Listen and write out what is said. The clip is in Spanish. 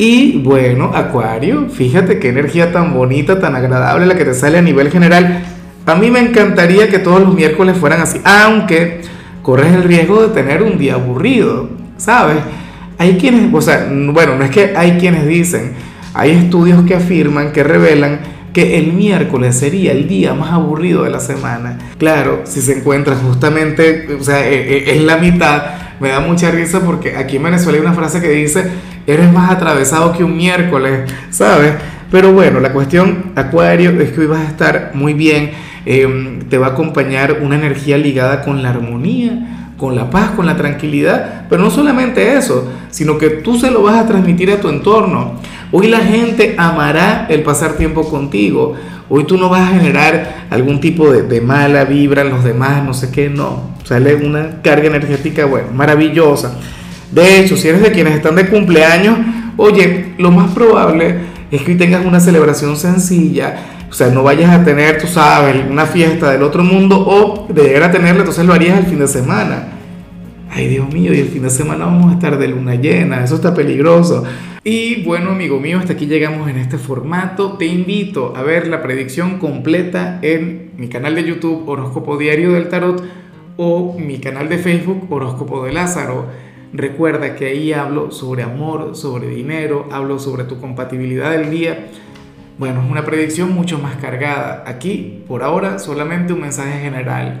Y bueno, Acuario, fíjate qué energía tan bonita, tan agradable la que te sale a nivel general. A mí me encantaría que todos los miércoles fueran así, aunque corres el riesgo de tener un día aburrido, ¿sabes? Hay quienes, o sea, bueno, no es que hay quienes dicen, hay estudios que afirman, que revelan que el miércoles sería el día más aburrido de la semana. Claro, si se encuentra justamente, o sea, e, e, es la mitad, me da mucha risa porque aquí en Venezuela hay una frase que dice, eres más atravesado que un miércoles, ¿sabes? Pero bueno, la cuestión, Acuario, es que hoy vas a estar muy bien, em, te va a acompañar una energía ligada con la armonía, con la paz, con la tranquilidad, pero no solamente eso, sino que tú se lo vas a transmitir a tu entorno. Hoy la gente amará el pasar tiempo contigo. Hoy tú no vas a generar algún tipo de, mala vibra en los demás, no sé qué, no. Sale una carga energética, maravillosa. De hecho, si eres de quienes están de cumpleaños, oye, lo más probable es que hoy tengas una celebración sencilla, o sea, no vayas a tener, tú sabes, una fiesta del otro mundo o de llegar a tenerla, entonces lo harías el fin de semana. Ay, Dios mío, y el fin de semana vamos a estar de luna llena, eso está peligroso. Y bueno, amigo mío, hasta aquí llegamos en este formato. Te invito a ver la predicción completa en mi canal de YouTube Horóscopo Diario del Tarot o mi canal de Facebook Horóscopo de Lázaro. Recuerda que ahí hablo sobre amor, sobre dinero, hablo sobre tu compatibilidad del día. Bueno, es una predicción mucho más cargada. Aquí, por ahora, solamente un mensaje general.